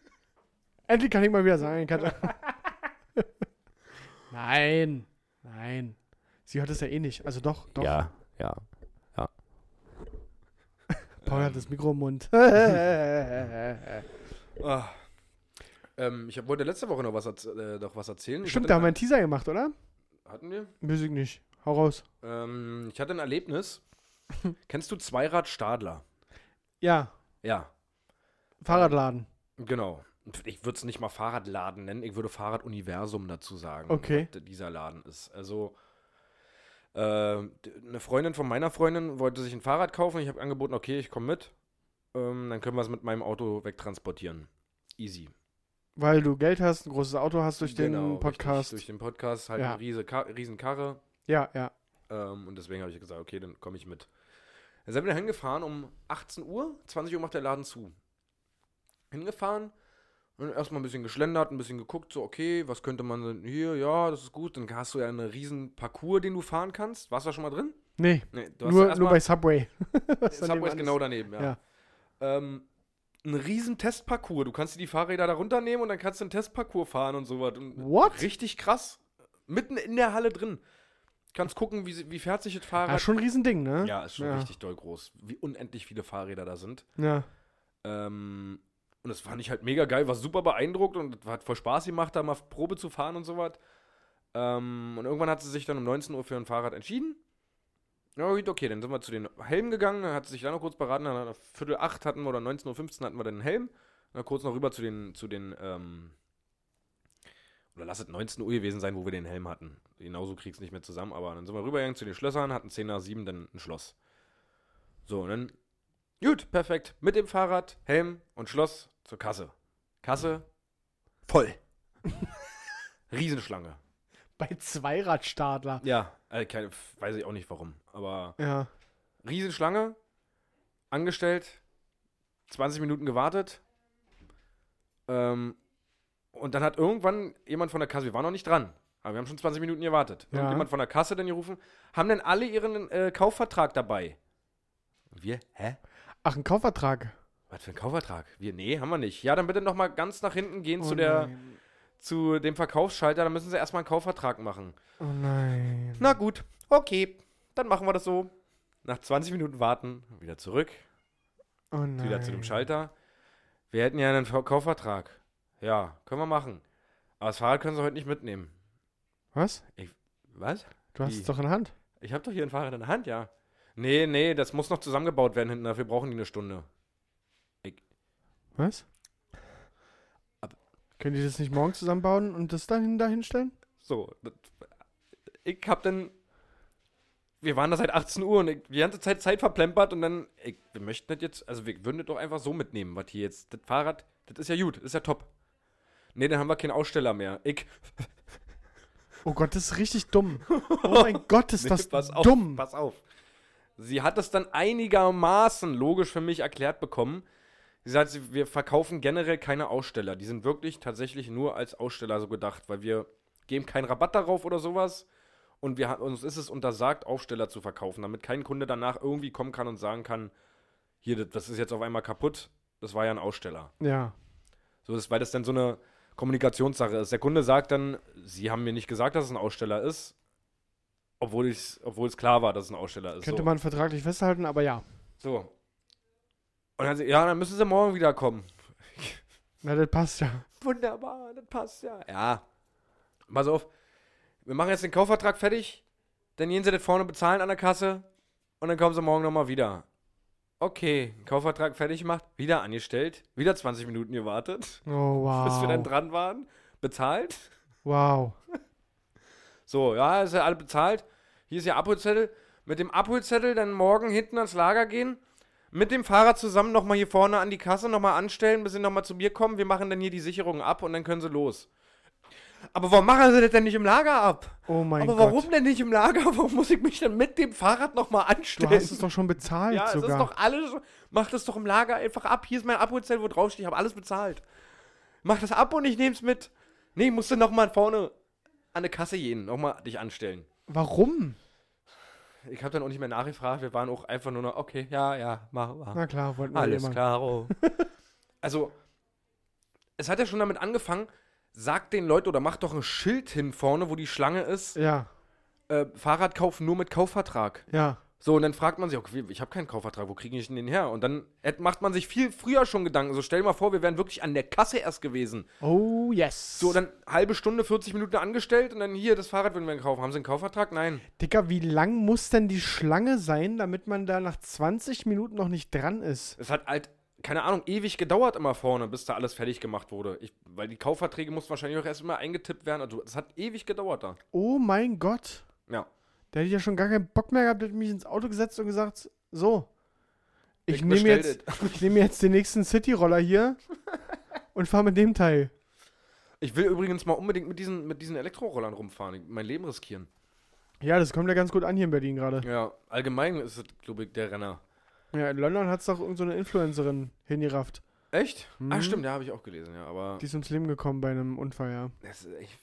[laughs] Endlich kann ich mal wieder sagen, Katja. [laughs] nein, nein. Sie hört es ja eh nicht. Also doch, doch. ja. ja. [laughs] Paul hat das Mikro im Mund. [laughs] Ah. Ähm, ich wollte letzte Woche noch was, äh, noch was erzählen. Ich Stimmt, da haben wir ein- einen Teaser gemacht, oder? Hatten wir? Musik nicht. Hau raus. Ähm, ich hatte ein Erlebnis. [laughs] Kennst du Zweirad Stadler? Ja, Ja, Fahrradladen. genau. Ich würde es nicht mal Fahrradladen nennen, ich würde Fahrraduniversum dazu sagen. Okay. dieser Laden ist. Also, äh, eine Freundin von meiner Freundin wollte sich ein Fahrrad kaufen. Ich habe angeboten, okay, ich komme mit. Ähm, dann können wir es mit meinem Auto wegtransportieren. Easy. Weil du Geld hast, ein großes Auto hast durch den Genau, Podcast. Richtig, durch den Podcast, halt Ja. eine riese Ka riesen Karre. ja, ja. Ähm, und deswegen habe ich gesagt, okay, dann komme ich mit. Dann sind wir da hingefahren um 18 Uhr, 20 Uhr macht der Laden zu. Hingefahren und erstmal ein bisschen geschlendert, ein bisschen geguckt, so, okay, was könnte man denn hier, ja, das ist gut. Dann hast du ja einen riesen Parcours, den du fahren kannst. Warst du da schon mal drin? Nee, Nee, nur, erst nur bei Subway. [laughs] Subway ist genau daneben, ja. Ja. Ähm, ein riesen Testparcours. Du kannst dir die Fahrräder da runternehmen und dann kannst du einen Testparcours fahren und sowas. Und What? Richtig krass. Mitten in der Halle drin. Kannst gucken, wie, wie fährt sich das Fahrrad. Ja, schon ein Riesending, ne? Ja, ist schon Ja. richtig doll groß. Wie unendlich viele Fahrräder da sind. Ja. Ähm, und das fand ich halt mega geil, war super beeindruckt und hat voll Spaß gemacht, da mal Probe zu fahren und sowas. Ähm, und irgendwann hat sie sich dann um 19 Uhr für ein Fahrrad entschieden. Ja, gut, okay, dann sind wir zu den Helmen gegangen, hat sie sich da noch kurz beraten, dann hat Viertel acht hatten wir oder 19.15 Uhr hatten wir dann den Helm. Dann kurz noch rüber zu den, zu den, ähm, oder lass es 19 Uhr gewesen sein, wo wir den Helm hatten. Genauso krieg's nicht mehr zusammen, aber dann sind wir rübergegangen zu den Schlössern, hatten 10 nach 7 dann ein Schloss. So, und dann, gut, perfekt. Mit dem Fahrrad, Helm und Schloss zur Kasse. Kasse, voll. [laughs] Riesenschlange. Bei Zweiradstadler. Ja, äh, keine, weiß ich auch nicht warum, aber Ja. Riesenschlange, angestellt, 20 Minuten gewartet. Ähm, und dann hat irgendwann jemand von der Kasse, wir waren noch nicht dran, aber wir haben schon 20 Minuten gewartet. Ja. Irgendjemand von der Kasse dann gerufen, haben denn alle ihren äh, Kaufvertrag dabei? Und wir, hä? Ach, ein Kaufvertrag. Was für ein Kaufvertrag? Wir, nee, haben wir nicht. Ja, dann bitte noch mal ganz nach hinten gehen Oh zu, der, nein. zu dem Verkaufsschalter, dann müssen sie erstmal einen Kaufvertrag machen. Oh nein. Na gut, okay, dann machen wir das so. Nach 20 Minuten warten, wieder zurück, Oh nein. wieder zu dem Schalter. Wir hätten ja einen Ver- Kaufvertrag. Ja, können wir machen. Aber das Fahrrad können sie heute nicht mitnehmen. Was? Was? Du hast Wie? es doch in der Hand. Ich habe doch hier ein Fahrrad in der Hand, ja. Nee, nee, das muss noch zusammengebaut werden hinten. Dafür brauchen die eine Stunde. Was? Ab- Können die das nicht morgen zusammenbauen und das dahin dahinstellen? So, das, ich hab dann. Wir waren da seit 18 Uhr und ich, die ganze Zeit Zeit verplempert und dann, ich, wir möchten das jetzt, also wir würden das doch einfach so mitnehmen, was hier jetzt, das Fahrrad, das ist ja gut, das ist ja top. Nee, dann haben wir keinen Aussteller mehr. Ich, [laughs] Oh Gott, das ist richtig dumm. [laughs] Oh mein Gott, ist Nee, das pass auf, dumm. Pass auf. Sie hat es dann einigermaßen logisch für mich erklärt bekommen. Sie sagt, wir verkaufen generell keine Aussteller. Die sind wirklich tatsächlich nur als Aussteller so gedacht, weil wir geben keinen Rabatt darauf oder sowas. Und wir, uns ist es untersagt, Aufsteller zu verkaufen, damit kein Kunde danach irgendwie kommen kann und sagen kann, hier, das- das ist jetzt auf einmal kaputt. Das war ja ein Aussteller. Ja. So ist, weil das dann so eine Kommunikationssache ist. Der Kunde sagt dann, Sie haben mir nicht gesagt, dass es ein Aussteller ist, obwohl, obwohl es klar war, dass es ein Aussteller ist. Könnte so. man vertraglich festhalten, aber ja. so. Und dann, ja, dann müssen Sie morgen wiederkommen. [laughs] Na, das passt ja. Wunderbar, das passt ja. Ja. Pass auf, wir machen jetzt den Kaufvertrag fertig, dann gehen Sie das vorne bezahlen an der Kasse und dann kommen Sie morgen nochmal wieder. Okay, Kaufvertrag fertig gemacht, wieder angestellt, wieder 20 Minuten gewartet, Oh, wow. bis wir dann dran waren, bezahlt. wow. So, ja, ist ja alle bezahlt. Hier ist ja Abholzettel. Mit dem Abholzettel dann morgen hinten ans Lager gehen. Mit dem Fahrer zusammen nochmal hier vorne an die Kasse nochmal anstellen, bis sie nochmal zu mir kommen. Wir machen dann hier die Sicherung ab und dann können sie los. Aber warum machen sie das denn nicht im Lager ab? Oh mein Aber Gott. warum denn nicht im Lager? [laughs] Warum muss ich mich dann mit dem Fahrrad nochmal Du anstellen? hast es doch schon bezahlt ja, es sogar. ist doch alles. Mach das doch im Lager einfach ab. Hier ist mein Abholzettel, wo draufsteht, ich habe alles bezahlt. Mach das ab und ich nehm's mit. Nee, musst du nochmal vorne an der Kasse gehen, nochmal dich anstellen. Warum? Ich habe dann auch nicht mehr nachgefragt. Wir waren auch einfach nur noch, okay, ja, ja, mach, mach. Na klar, wollten wir Alles immer. klar. [laughs] also, es hat ja schon damit angefangen, sagt den Leuten oder macht doch ein Schild hin vorne, wo die Schlange ist. Ja, Äh, Fahrradkauf nur mit Kaufvertrag. ja. So, und dann fragt man sich, okay, ich habe keinen Kaufvertrag, wo kriege ich denn den her? Und dann macht man sich viel früher schon Gedanken. So, stell dir mal vor, wir wären wirklich an der Kasse erst gewesen. Oh, yes. So, dann halbe Stunde, 40 Minuten angestellt und dann hier, das Fahrrad würden wir kaufen. Haben Sie einen Kaufvertrag? Nein. Dicker, wie lang muss denn die Schlange sein, damit man da nach 20 Minuten noch nicht dran ist? Es hat halt, keine Ahnung, ewig gedauert immer vorne, bis da alles fertig gemacht wurde. Ich, weil die Kaufverträge mussten wahrscheinlich auch erst immer eingetippt werden. Also, es hat ewig gedauert da. Oh mein Gott. Ja. Da hätte ja schon gar keinen Bock mehr gehabt, hätte mich ins Auto gesetzt und gesagt, so, ich, Ich nehme jetzt, [laughs] ich nehme jetzt den nächsten City-Roller hier und fahre mit dem Teil. Ich will übrigens mal unbedingt mit diesen, mit diesen Elektrorollern rumfahren, mein Leben riskieren. Ja, das kommt ja ganz gut an hier in Berlin gerade. Ja, allgemein ist es, glaube ich, der Renner. Ja, in London hat es doch irgendeine so eine Influencerin hingerafft. Echt? Mhm. Ah, stimmt, ja, habe ich auch gelesen, ja. Aber Die ist ums Leben gekommen bei einem Unfall, ja. das ist echt.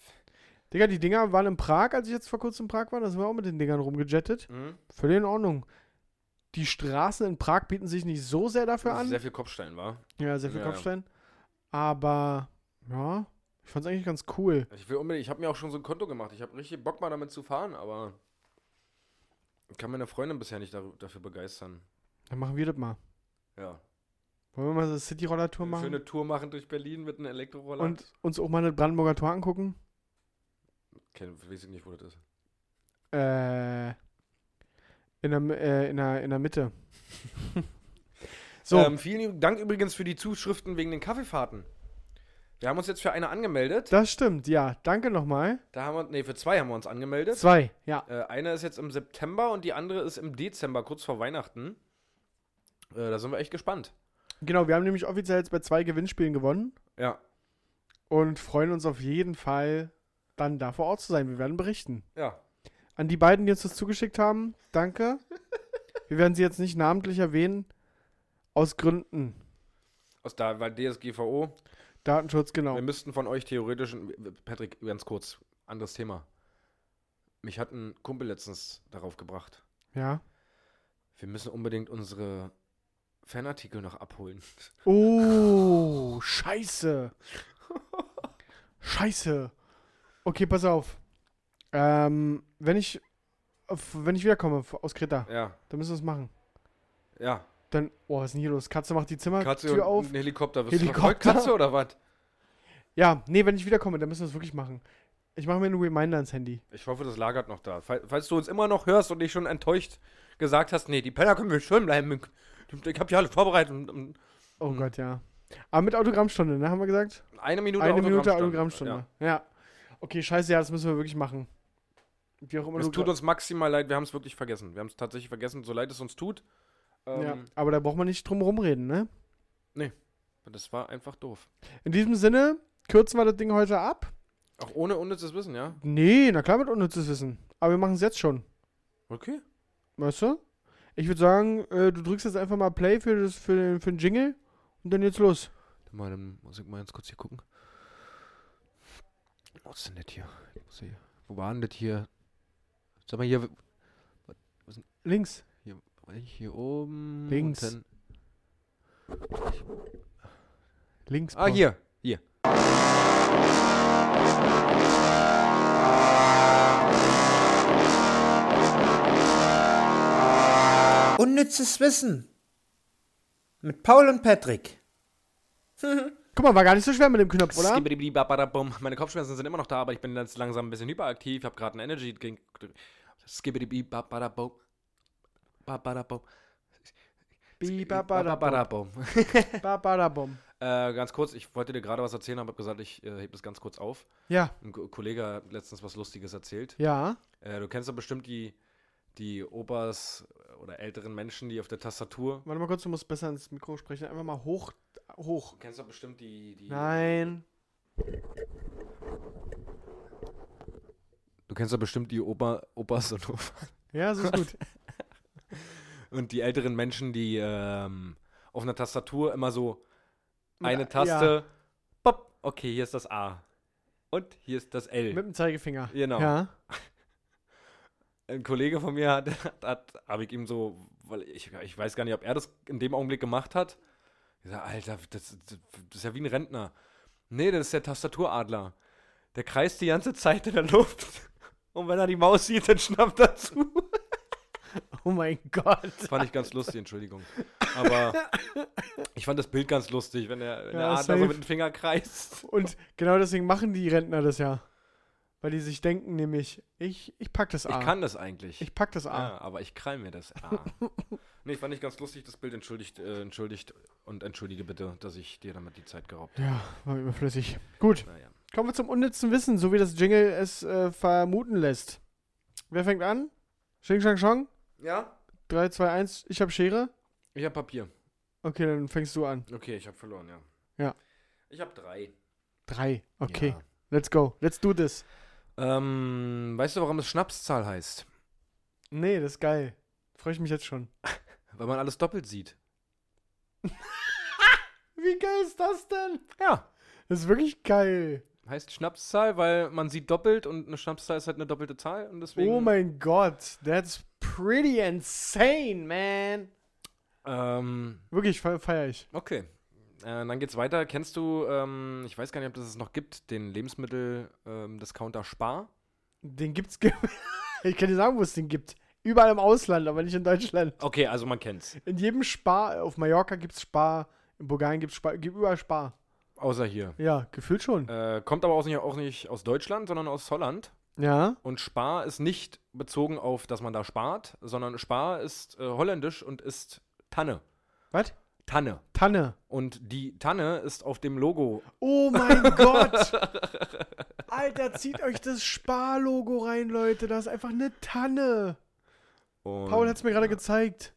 Digga, die Dinger waren in Prag, als ich jetzt vor kurzem in Prag war, da sind wir auch mit den Dingern rumgejettet. Mhm. Völlig in Ordnung. Die Straßen in Prag bieten sich nicht so sehr dafür Das an. Sehr viel Kopfstein war. ja, sehr viel Ja, ja. Kopfstein. Aber, ja, ich fand's eigentlich ganz cool. Ich will unbedingt, ich habe mir auch schon so ein Konto gemacht. Ich habe richtig Bock mal damit zu fahren, aber ich kann meine Freundin bisher nicht dafür begeistern. Dann machen wir das mal. Ja. Wollen wir mal so eine City-Roller-Tour machen? eine Tour machen durch Berlin mit einem Elektroroller. Und uns auch mal eine Brandenburger Tor angucken? Kenn, weiß ich nicht, wo das ist. Äh, in der, äh, in der, in der Mitte. [laughs] so, Ähm, vielen Dank übrigens für die Zuschriften wegen den Kaffeefahrten. Wir haben uns jetzt für eine angemeldet. das stimmt, ja. Danke nochmal. Da haben wir, nee, für zwei haben wir uns angemeldet. Zwei, ja. Äh, eine ist jetzt im September und die andere ist im Dezember, kurz vor Weihnachten. Äh, da sind wir echt gespannt. Genau, wir haben nämlich offiziell jetzt bei zwei Gewinnspielen gewonnen Ja, und freuen uns auf jeden Fall, dann da vor Ort zu sein. Wir werden berichten. ja. An die beiden, die uns das zugeschickt haben, danke. Wir werden sie jetzt nicht namentlich erwähnen, aus Gründen. Aus da, weil DSGVO. Datenschutz, genau. Wir müssten von euch theoretisch. Patrick, ganz kurz, anderes Thema. Mich hat ein Kumpel letztens darauf gebracht. Ja. Wir müssen unbedingt unsere Fanartikel noch abholen. Oh, scheiße. Scheiße. Okay, pass auf. Ähm, wenn ich, wenn ich wiederkomme aus Kreta, Ja, dann müssen wir es machen. ja. Dann, oh, was ist denn hier los? Katze macht die Katze Zimmertür auf. ein Helikopter. Du Helikopter? Katze oder was? Ja, nee, wenn ich wiederkomme, dann müssen wir es wirklich machen. Ich mache mir einen Reminder ans Handy. Ich hoffe, das lagert noch da. Fall- Falls du uns immer noch hörst und dich schon enttäuscht gesagt hast, nee, die Penner können wir schön bleiben. Ich hab ja alles vorbereitet. und- und Oh Hm. Gott, ja. Aber mit Autogrammstunde, ne, haben wir gesagt? Eine Minute Eine Minute Autogrammstunde. Autogrammstunde. Ja. Okay, scheiße, ja, das müssen wir wirklich machen. Wie auch immer Es tut uns maximal leid, wir haben es wirklich vergessen. Wir haben es tatsächlich vergessen, so leid es uns tut. Ähm, ja, aber da braucht man nicht drum rumreden, ne? Das war einfach doof. In diesem Sinne, kürzen wir das Ding heute ab. Auch ohne unnützes Wissen, ja? Nee, na klar mit unnützes Wissen. Aber wir machen es jetzt schon. Okay. Weißt du? Ich würde sagen, äh, du drückst jetzt einfach mal Play für, das, für, den, für den Jingle und dann jetzt los. Mal, dann muss ich mal ganz kurz hier gucken. Was ist denn das hier? Ich muss hier wo war denn das hier? Sag mal hier, Links. hier oben. Links. und Links. Dann, ah, hier. Hier. Unnützes Wissen. Mit Paul und Patrick. [laughs] Guck mal, war gar nicht so schwer mit dem Knopf, oder? Meine Kopfschmerzen sind immer noch da, aber ich bin jetzt langsam ein bisschen hyperaktiv. Ich habe gerade einen Energy Drink. [laughs] Babadabum. Äh, ganz kurz, ich wollte dir gerade was erzählen, aber habe gesagt, ich äh, hebe das ganz kurz auf. Ja, Ein Ko- Kollege hat letztens was Lustiges erzählt. ja. Äh, du kennst doch bestimmt die, die Opas oder älteren Menschen, die auf der Tastatur. Warte mal kurz, du musst besser ins Mikro sprechen. Einfach mal hoch, hoch. Du kennst doch bestimmt die. die Nein. Du kennst doch bestimmt die Opa, Opas und Opas. Ja, so ist gut. [laughs] Und die älteren Menschen, die ähm, auf einer Tastatur immer so eine Taste. Pop, okay, hier ist das A. Und hier ist das L. Mit dem Zeigefinger. Genau. Ja. [laughs] ein Kollege von mir hat, hat, hat habe ich ihm so, weil ich, ich weiß gar nicht, ob er das in dem Augenblick gemacht hat. Ich sag, Alter, das, das, ist ja wie ein Rentner. Nee, das ist der Tastaturadler. Der kreist die ganze Zeit in der Luft. [laughs] Und wenn er die Maus sieht, dann schnappt er zu. [laughs] Oh mein Gott. Das fand ich ganz lustig, Entschuldigung. Aber ich fand das Bild ganz lustig, wenn der, wenn der Ja, Adler safe. so mit dem Finger kreist. Und genau deswegen machen die Rentner das ja. Weil die sich denken, nämlich, ich, ich pack das A. Ich kann das eigentlich. Ich pack das A. Ja, aber ich krall mir das. Ah. [laughs] nee, fand ich ganz lustig, das Bild entschuldigt, äh, entschuldigt und entschuldige bitte, dass ich dir damit die Zeit geraubt habe. Ja, war überflüssig. Gut, Naja. kommen wir zum unnützen Wissen, so wie das Jingle es äh, vermuten lässt. Wer fängt an? Xing Shang Shang? Ja? 3, 2, 1, ich hab Schere. Ich habe Papier. Okay, dann fängst du an. Okay, ich habe verloren, ja. Ja. Ich habe drei. Drei. Okay, Ja. let's go. Let's do this. Ähm, weißt du, warum es Schnapszahl heißt? Nee, das ist geil. Freue ich mich jetzt schon. [laughs] Weil man alles doppelt sieht. [laughs] Wie geil ist das denn? Ja. Das ist wirklich geil. Heißt Schnapszahl, weil man sieht doppelt und eine Schnapszahl ist halt eine doppelte Zahl und deswegen. Oh mein Gott, that's pretty insane, man. Ähm, Wirklich, fe feier ich. okay. Äh, dann geht's weiter. Kennst du, ähm, ich weiß gar nicht, ob das es noch gibt, den Lebensmittel-Discounter Spar? Den gibt's. [laughs] ich kann dir sagen, wo es den gibt. Überall im Ausland, aber nicht in Deutschland. Okay, also man kennt's. In jedem Spar, auf Mallorca gibt's Spar, in Bulgarien gibt's Spar, gibt überall Spar. Außer hier. Ja, gefühlt schon. Äh, kommt aber auch nicht, auch nicht aus Deutschland, sondern aus Holland. Ja. Und Spar ist nicht bezogen auf, dass man da spart, sondern Spar ist äh, holländisch und ist Tanne. Was? Tanne. Tanne. Und die Tanne ist auf dem Logo. Oh mein [laughs] Gott. Alter, zieht euch das Spar-Logo rein, Leute. Da ist einfach eine Tanne. Und, Paul hat's mir gerade gezeigt.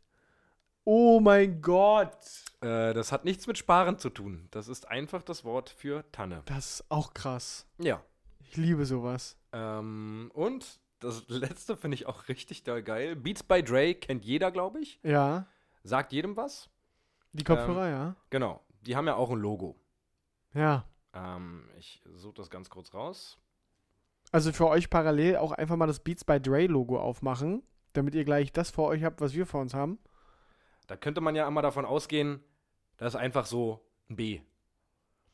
Oh mein Gott. äh, das hat nichts mit Sparen zu tun. Das ist einfach das Wort für Tanne. Das ist auch krass. Ja. Ich liebe sowas. Ähm, und das letzte finde ich auch richtig doll geil. Beats by Dre kennt jeder, glaube ich. Ja. Sagt jedem was. Die Kopfhörer, ja. Genau. Die haben ja auch ein Logo. Ja. Ähm, ich suche das ganz kurz raus. Also für euch parallel auch einfach mal das Beats by Dre Logo aufmachen, damit ihr gleich das vor euch habt, was wir vor uns haben. Da könnte man ja einmal davon ausgehen, das ist einfach so ein B.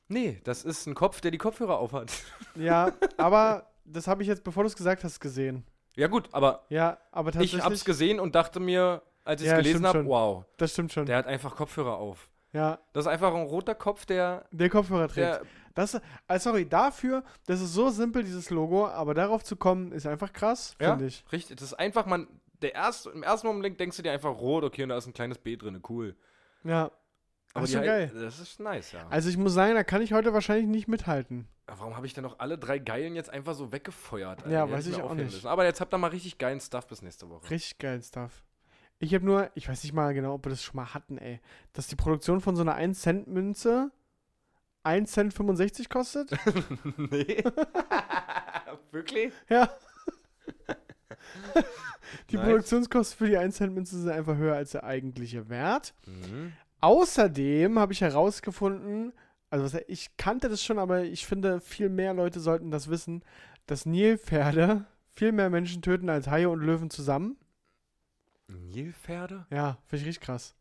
Nee, das ist ein Kopf, der die Kopfhörer aufhat. [laughs] Ja, aber das habe ich jetzt, bevor du es gesagt hast, gesehen. ja gut, aber Ja, aber tatsächlich. ich hab's gesehen und dachte mir, als ich es Ja, gelesen habe, wow, Das stimmt schon. der hat einfach Kopfhörer auf. ja, Das ist einfach ein roter Kopf, der, der Kopfhörer trägt. der Das, ah, sorry, dafür, das ist so simpel, dieses Logo, aber darauf zu kommen, ist einfach krass, ja, finde ich. richtig, das ist einfach, man, der erste, im ersten Moment denkst du dir einfach rot, okay, und da ist ein kleines B drin, cool. Ja. Aber das ist schon geil. Das ist nice, ja. Also ich muss sagen, da kann ich heute wahrscheinlich nicht mithalten. Aber Warum habe ich denn noch alle drei geilen jetzt einfach so weggefeuert? Ja, Die weiß ich auch nicht. Müssen. Aber jetzt habt ihr mal richtig geilen Stuff bis nächste Woche. Richtig geil Stuff. Ich habe nur, ich weiß nicht mal genau, ob wir das schon mal hatten, ey, dass die Produktion von so einer 1-Cent-Münze 1 Cent 65 kostet. [laughs] nee. [laughs] Wirklich? ja. [laughs] die Nice. Produktionskosten für die 1 Cent Münze sind einfach höher als der eigentliche Wert. Mhm. Außerdem habe ich herausgefunden, also was- ich kannte das schon, aber ich finde, viel mehr Leute sollten das wissen, dass Nilpferde viel mehr Menschen töten als Haie und Löwen zusammen. Nilpferde? Ja, finde ich richtig krass.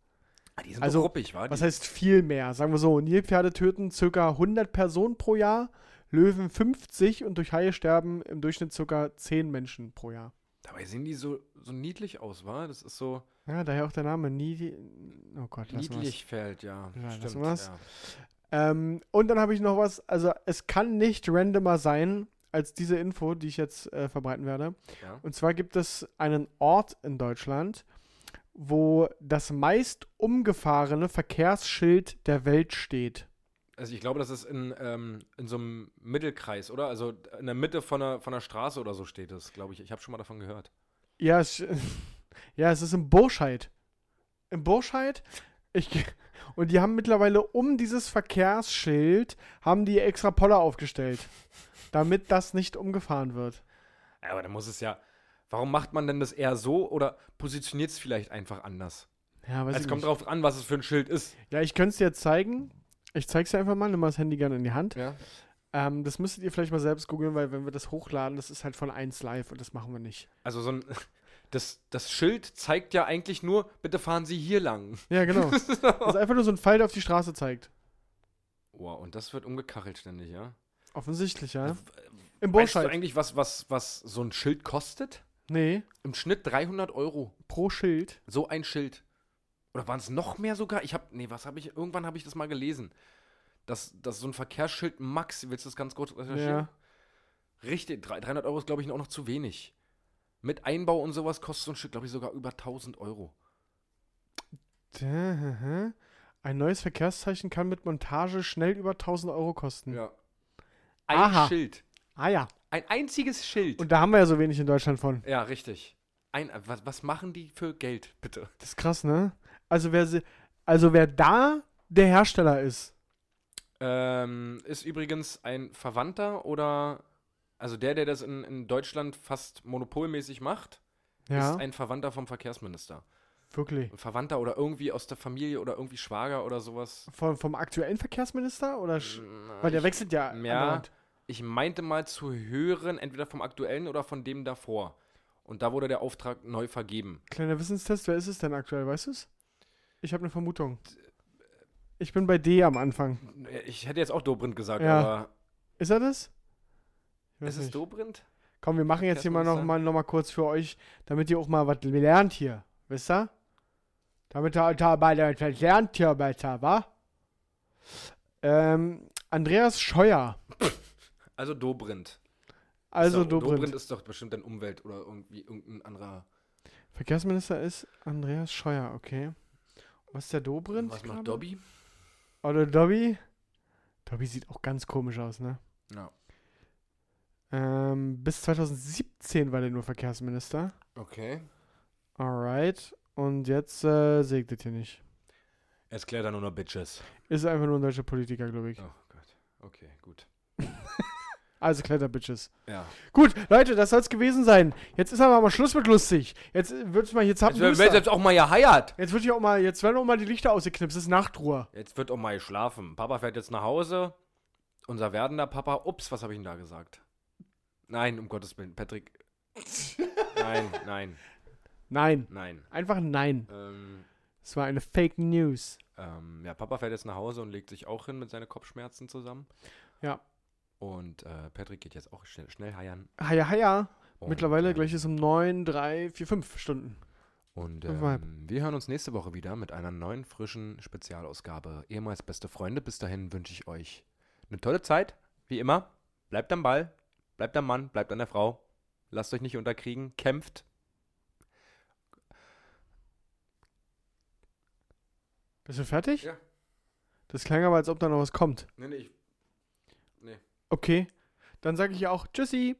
Ah, die sind Also, ruppig, wa? Was Die- heißt viel mehr? Sagen wir so, Nilpferde töten ca. 100 Personen pro Jahr, Löwen 50 und durch Haie sterben im Durchschnitt ca. 10 Menschen pro Jahr. Dabei sehen die so, so niedlich aus, wa? Das ist so Ja, daher auch der Name Nidi. Oh Gott, lassen wir's. niedlichfeld, ja. Ja, Stimmt, wir's. ja. Ähm, und dann habe ich noch was, also es kann nicht randomer sein als diese Info, die ich jetzt äh, verbreiten werde. Ja. Und zwar gibt es einen Ort in Deutschland, wo das meist umgefahrene Verkehrsschild der Welt steht. Also ich glaube, das ist in, ähm, in so einem Mittelkreis, oder? Also in der Mitte von einer, von einer Straße oder so steht es, glaube ich. Ich habe schon mal davon gehört. Ja, es, [laughs] ja, es ist in Burscheid. In Burscheid. Ich, [laughs] und die haben mittlerweile um dieses Verkehrsschild haben die extra Poller aufgestellt, damit das nicht umgefahren wird. Ja, aber da muss es ja. Warum macht man denn das eher so oder positioniert es vielleicht einfach anders? Ja, weiß Es ich kommt nicht. drauf an, was es für ein Schild ist. Ja, ich könnte es dir jetzt zeigen. Ich zeig's dir einfach mal. Nimm mal das Handy gerne in die Hand. Ja. Ähm, das müsstet ihr vielleicht mal selbst googeln, weil wenn wir das hochladen, das ist halt von 1 live und das machen wir nicht. Also so ein. [laughs] Das, das Schild zeigt ja eigentlich nur, bitte fahren Sie hier lang. Ja, genau. [laughs] das ist einfach nur so ein Pfeil, der auf die Straße zeigt. Wow, und das wird umgekachelt ständig, ja? Offensichtlich, ja. Im Weißt du Burscheid. eigentlich, was, was, was so ein Schild kostet? Nee, Im Schnitt 300 Euro. pro Schild. So ein Schild. Oder waren es noch mehr sogar? Ich habe, nee, was habe ich, irgendwann habe ich das mal gelesen. Dass, dass so ein Verkehrsschild max, willst du das ganz kurz recherchieren? Ja. Richtig, drei- 300 Euro ist, glaube ich, auch noch zu wenig. Mit Einbau und sowas kostet so ein Schild, glaube ich, sogar über 1000 Euro. Ein neues Verkehrszeichen kann mit Montage schnell über 1000 Euro kosten. Ja. Ein Aha. Schild. Ah ja. Ein einziges Schild. Und da haben wir ja so wenig in Deutschland von. ja, richtig. Ein, was, was machen die für Geld, bitte? Das ist krass, ne? Also wer, sie- also wer da der Hersteller ist. Ähm, ist übrigens ein Verwandter oder, also der, der das in, in Deutschland fast monopolmäßig macht, Ja, ist ein Verwandter vom Verkehrsminister. wirklich. Ein Verwandter oder irgendwie aus der Familie oder irgendwie Schwager oder sowas. Vom, vom aktuellen Verkehrsminister? Oder Na, weil der ich, wechselt ja. ja. ich meinte mal zu hören, entweder vom aktuellen oder von dem davor. Und da wurde der Auftrag neu vergeben. Kleiner Wissenstest, wer ist es denn aktuell, weißt du es? Ich habe eine Vermutung. Ich bin bei D am Anfang. Ich hätte jetzt auch Dobrindt gesagt, Ja. aber Ist er das? Ist es. Dobrindt? Komm, wir machen jetzt hier mal noch, mal noch mal kurz für euch, damit ihr auch mal was lernt hier. Wisst ihr? Damit ihr da bei der was lernt hier besser, wa? Ähm, Andreas Scheuer. [laughs] Also Dobrindt. Also Ist doch- Dobrindt. ist doch bestimmt ein Umwelt- oder irgendwie irgendein anderer. Verkehrsminister ist Andreas Scheuer, okay. Was ist der Dobrindt? Was macht Dobby? Oder Dobby? Dobby sieht auch ganz komisch aus, ne? Ja. Ähm, bis 2017 war der nur Verkehrsminister. Okay. Alright. Und jetzt äh, sägt es hier nicht. Es klärt er nur noch Bitches. Ist einfach nur ein deutscher Politiker, glaube ich. Oh Gott. Okay, gut. [laughs] Also Kletterbitches. Ja. Gut, Leute, das soll es gewesen sein. Jetzt ist aber mal Schluss mit lustig. Jetzt wird's mal, jetzt habt Jetzt ihr wird jetzt auch mal geheiert. Jetzt wird hier auch mal, jetzt werden auch mal die Lichter ausgeknipst. Es ist Nachtruhe. Jetzt wird auch mal geschlafen. Papa fährt jetzt nach Hause. Unser werdender Papa. Ups, was habe ich denn da gesagt? Nein, um Gottes Willen. Patrick. [laughs] nein, nein, Nein. nein. Einfach nein. Ähm, Es war eine Fake News. ähm, ja, Papa fährt jetzt nach Hause und legt sich auch hin mit seinen Kopfschmerzen zusammen. Ja. Und äh, Patrick geht jetzt auch schnell, schnell heiern. Haja, haja. Und, Mittlerweile ähm, gleich ist um 9, 3, 4, 5 Stunden. Und ähm, wir hören uns nächste Woche wieder mit einer neuen, frischen Spezialausgabe. Ehemals beste Freunde. Bis dahin wünsche ich euch eine tolle Zeit. Wie immer. Bleibt am Ball. Bleibt am Mann. Bleibt an der Frau. Lasst euch nicht unterkriegen. Kämpft. Bist du fertig? Ja. Das klang aber, als ob da noch was kommt. Nee, nee, ich Okay. Dann sage ich auch Tschüssi.